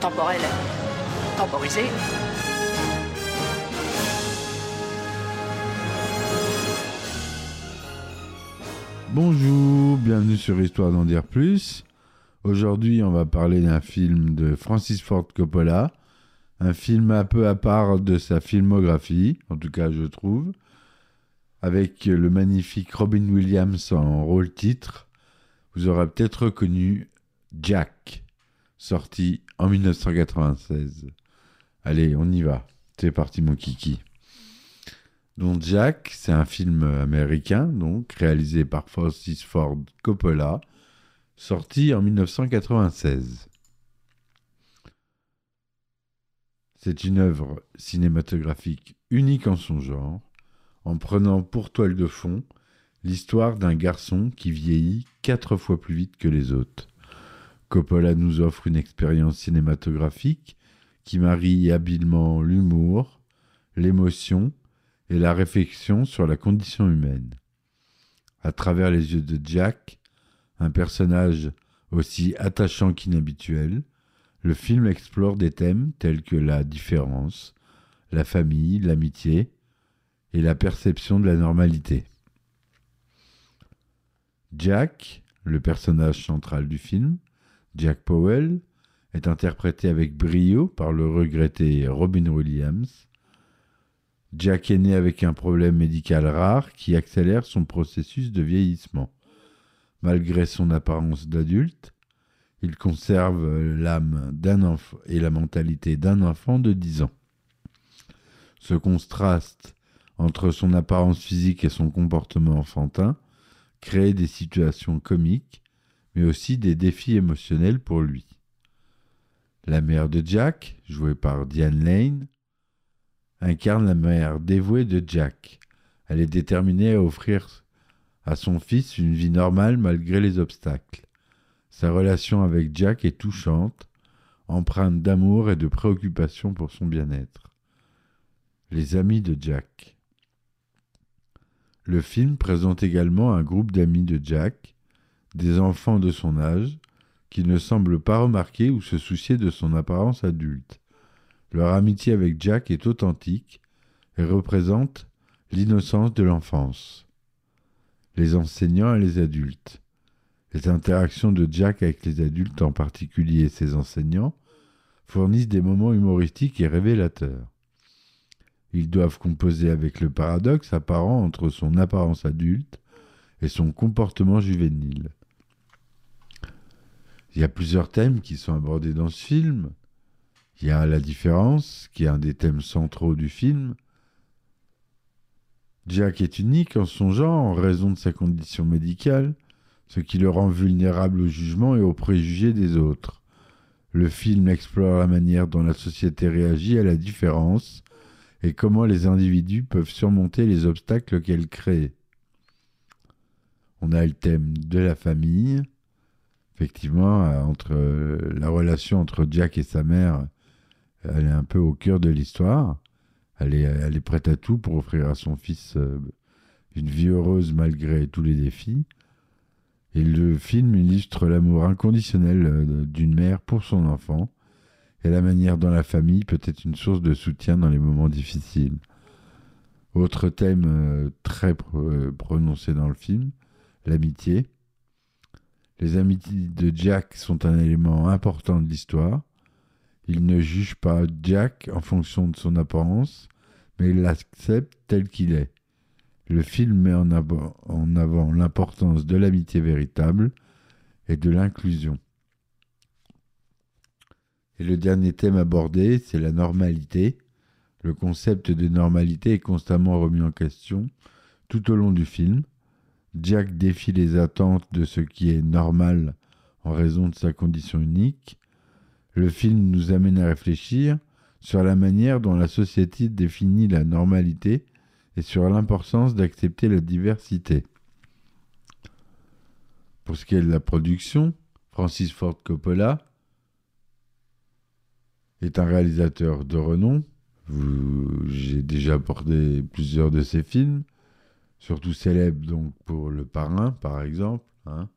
temporel temporisé. Bonjour, bienvenue sur Histoire d'en dire plus. Aujourd'hui, on va parler d'un film de Francis Ford Coppola, un film un peu à part de sa filmographie, en tout cas je trouve, avec le magnifique Robin Williams en rôle titre. Vous aurez peut-être reconnu Jack, sorti en 1996. Allez, on y va. C'est parti mon kiki. Donc Jack, c'est un film américain, donc réalisé par Francis Ford Coppola, sorti en 1996. C'est une œuvre cinématographique unique en son genre, en prenant pour toile de fond l'histoire d'un garçon qui vieillit quatre fois plus vite que les autres. Coppola nous offre une expérience cinématographique qui marie habilement l'humour, l'émotion et la réflexion sur la condition humaine. À travers les yeux de Jack, un personnage aussi attachant qu'inhabituel, le film explore des thèmes tels que la différence, la famille, l'amitié et la perception de la normalité. Jack, le personnage central du film, Jack Powell, est interprété avec brio par le regretté Robin Williams. Jack est né avec un problème médical rare qui accélère son processus de vieillissement. Malgré son apparence d'adulte, il conserve l'âme d'un enfant et la mentalité d'un enfant de 10 ans. Ce contraste entre son apparence physique et son comportement enfantin crée des situations comiques, mais aussi des défis émotionnels pour lui. La mère de Jack, jouée par Diane Lane, incarne la mère dévouée de Jack. Elle est déterminée à offrir à son fils une vie normale malgré les obstacles. Sa relation avec Jack est touchante, empreinte d'amour et de préoccupation pour son bien-être. Les amis de Jack. Le film présente également un groupe d'amis de Jack, des enfants de son âge, qui ne semblent pas remarquer ou se soucier de son apparence adulte. Leur amitié avec Jack est authentique et représente l'innocence de l'enfance. Les enseignants et les adultes. Les interactions de Jack avec les adultes, en particulier ses enseignants, fournissent des moments humoristiques et révélateurs. Ils doivent composer avec le paradoxe apparent entre son apparence adulte et son comportement juvénile. Il y a plusieurs thèmes qui sont abordés dans ce film. Il y a la différence, qui est un des thèmes centraux du film. Jack est unique en son genre en raison de sa condition médicale, ce qui le rend vulnérable au jugement et aux préjugés des autres. Le film explore la manière dont la société réagit à la différence et comment les individus peuvent surmonter les obstacles qu'elle crée. On a le thème de la famille. Effectivement, entre la relation entre Jack et sa mère, elle est un peu au cœur de l'histoire. Elle est, elle est prête à tout pour offrir à son fils une vie heureuse malgré tous les défis. Et le film illustre l'amour inconditionnel d'une mère pour son enfant et la manière dont la famille peut être une source de soutien dans les moments difficiles. Autre thème très prononcé dans le film, l'amitié. Les amitiés de Jack sont un élément important de l'histoire. Il ne juge pas Jack en fonction de son apparence, mais il l'accepte tel qu'il est. Le film met en avant, l'importance de l'amitié véritable et de l'inclusion. Et le dernier thème abordé, c'est la normalité, Le concept de normalité est constamment remis en question tout au long du film. Jack défie les attentes de ce qui est normal en raison de sa condition unique. Le film nous amène à réfléchir sur la manière dont la société définit la normalité et sur l'importance d'accepter la diversité. Pour ce qui est de la production, Francis Ford Coppola est un réalisateur de renom. J'ai déjà abordé plusieurs de ses films, surtout célèbres donc pour Le Parrain par exemple. hein.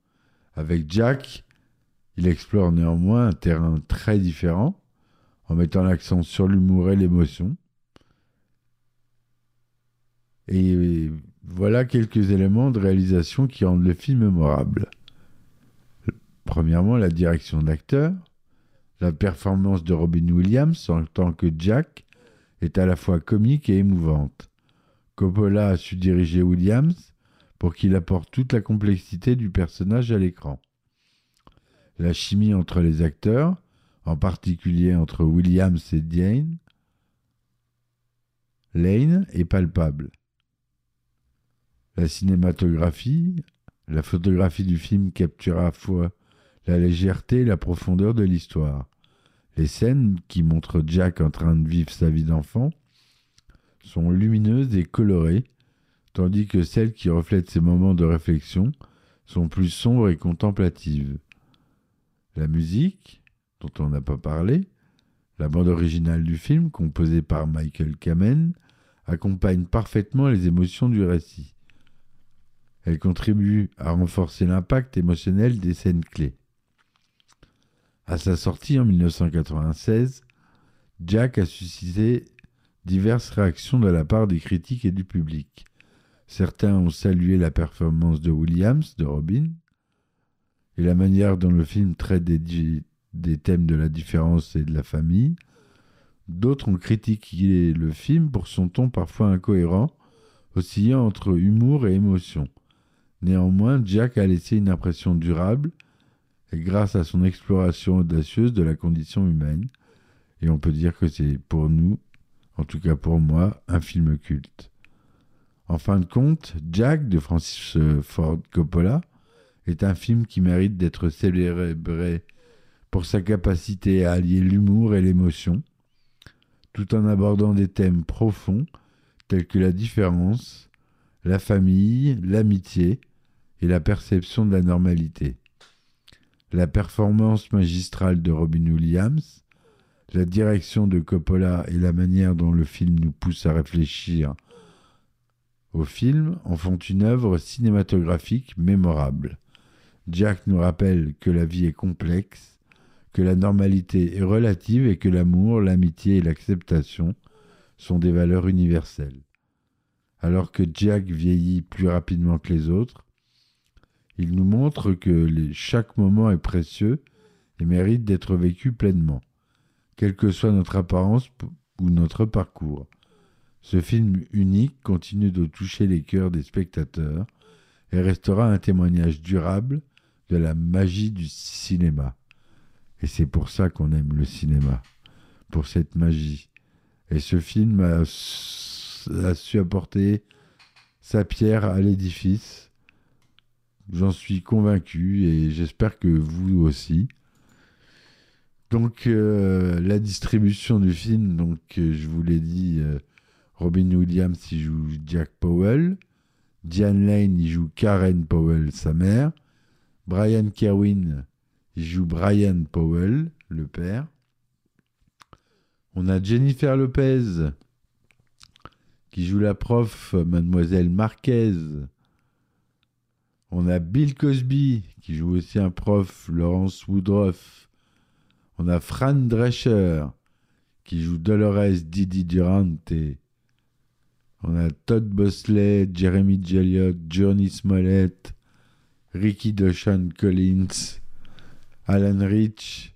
Avec Jack, il explore néanmoins un terrain très différent en mettant l'accent sur l'humour et l'émotion. Et voilà quelques éléments de réalisation qui rendent le film mémorable. Premièrement, la direction d'acteur. La performance de Robin Williams en tant que Jack est à la fois comique et émouvante. Coppola a su diriger Williams pour qu'il apporte toute la complexité du personnage à l'écran. La chimie entre les acteurs, en particulier entre Williams et Diane, Lane, est palpable. La cinématographie, la photographie du film capture à la fois la légèreté et la profondeur de l'histoire. Les scènes qui montrent Jack en train de vivre sa vie d'enfant sont lumineuses et colorées, tandis que celles qui reflètent ses moments de réflexion sont plus sombres et contemplatives. La musique, dont on n'a pas parlé, la bande originale du film, composée par Michael Kamen, accompagne parfaitement les émotions du récit. Elle contribue à renforcer l'impact émotionnel des scènes clés. À sa sortie en 1996, Jack a suscité diverses réactions de la part des critiques et du public. Certains ont salué la performance de Williams, de Robin, et la manière dont le film traite des, thèmes de la différence et de la famille. D'autres ont critiqué le film pour son ton parfois incohérent, oscillant entre humour et émotion. Néanmoins, Jack a laissé une impression durable grâce à son exploration audacieuse de la condition humaine. Et on peut dire que c'est pour nous, en tout cas pour moi, un film culte. En fin de compte, Jack de Francis euh, Ford Coppola est un film qui mérite d'être célébré pour sa capacité à allier l'humour et l'émotion, tout en abordant des thèmes profonds tels que la différence, la famille, l'amitié et la perception de la normalité. La performance magistrale de Robin Williams, la direction de Coppola et la manière dont le film nous pousse à réfléchir au film en font une œuvre cinématographique mémorable. Jack nous rappelle que la vie est complexe, que la normalité est relative et que l'amour, l'amitié et l'acceptation sont des valeurs universelles. Alors que Jack vieillit plus rapidement que les autres, il nous montre que chaque moment est précieux et mérite d'être vécu pleinement, quelle que soit notre apparence ou notre parcours. Ce film unique continue de toucher les cœurs des spectateurs et restera un témoignage durable de la magie du cinéma. Et c'est pour ça qu'on aime le cinéma, pour cette magie. Et ce film a, a su apporter sa pierre à l'édifice. J'en suis convaincu et j'espère que vous aussi. Donc euh, la distribution du film, donc euh, je vous l'ai dit, euh, Robin Williams il joue Jack Powell, Diane Lane il joue Karen Powell, sa mère, Brian Kerwin il joue Brian Powell, le père. On a Jennifer Lopez qui joue la prof Mademoiselle Marquez. On a Bill Cosby qui joue aussi un prof Laurence Woodruff. On a Fran Drescher qui joue Dolores Didi Durante. On a Todd Bosley, Jeremy Jelliot, Johnny Smollett, Ricky Doshan Collins, Alan Rich.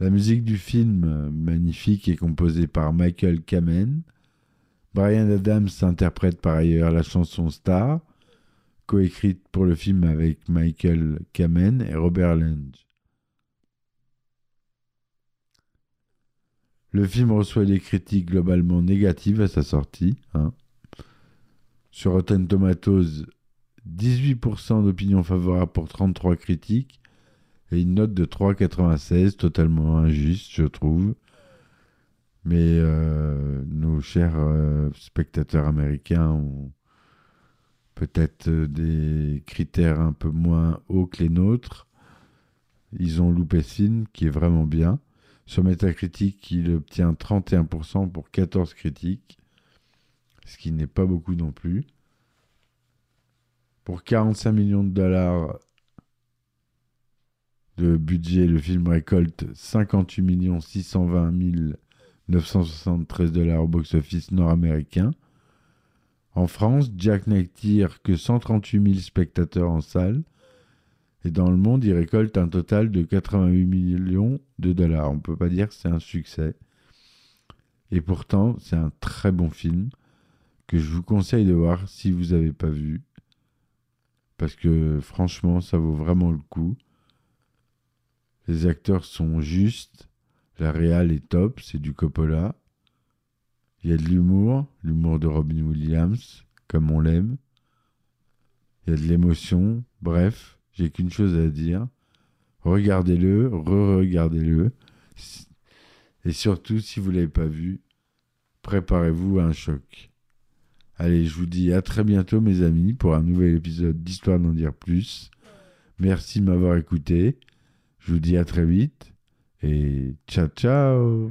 La musique du film, magnifique, est composée par Michael Kamen. Brian Adams interprète par ailleurs la chanson Star, coécrite pour le film avec Michael Kamen et Robert Lange. Le film reçoit des critiques globalement négatives à sa sortie. hein. Sur Rotten Tomatoes, 18% d'opinions favorables pour 33 critiques et une note de 3,96, totalement injuste, je trouve. Mais euh, nos chers euh, spectateurs américains ont peut-être euh, des critères un peu moins hauts que les nôtres. Ils ont loupé qui est vraiment bien. Sur Metacritic, il obtient 31% pour 14 critiques, ce qui n'est pas beaucoup non plus. Pour 45 millions de dollars de budget, le film récolte 58 620 973 dollars au box-office nord-américain. En France, Jack n'attire que 138 000 spectateurs en salle. Et dans le monde, il récolte un total de 88 millions de dollars. On ne peut pas dire que c'est un succès. Et pourtant, c'est un très bon film que je vous conseille de voir si vous n'avez pas vu. Parce que franchement, ça vaut vraiment le coup. Les acteurs sont justes. La réal est top, c'est du Coppola. Il y a de l'humour, l'humour de Robin Williams, comme on l'aime. Il y a de l'émotion. Bref, j'ai qu'une chose à dire. Regardez-le, re-regardez-le. Et surtout, si vous ne l'avez pas vu, préparez-vous à un choc. Allez, je vous dis à très bientôt, mes amis, pour un nouvel épisode d'Histoire d'en dire plus. Merci de m'avoir écouté. Je vous dis à très vite. Et ciao, ciao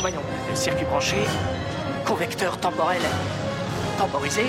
Voyons, circuit branché, convecteur temporel temporisé,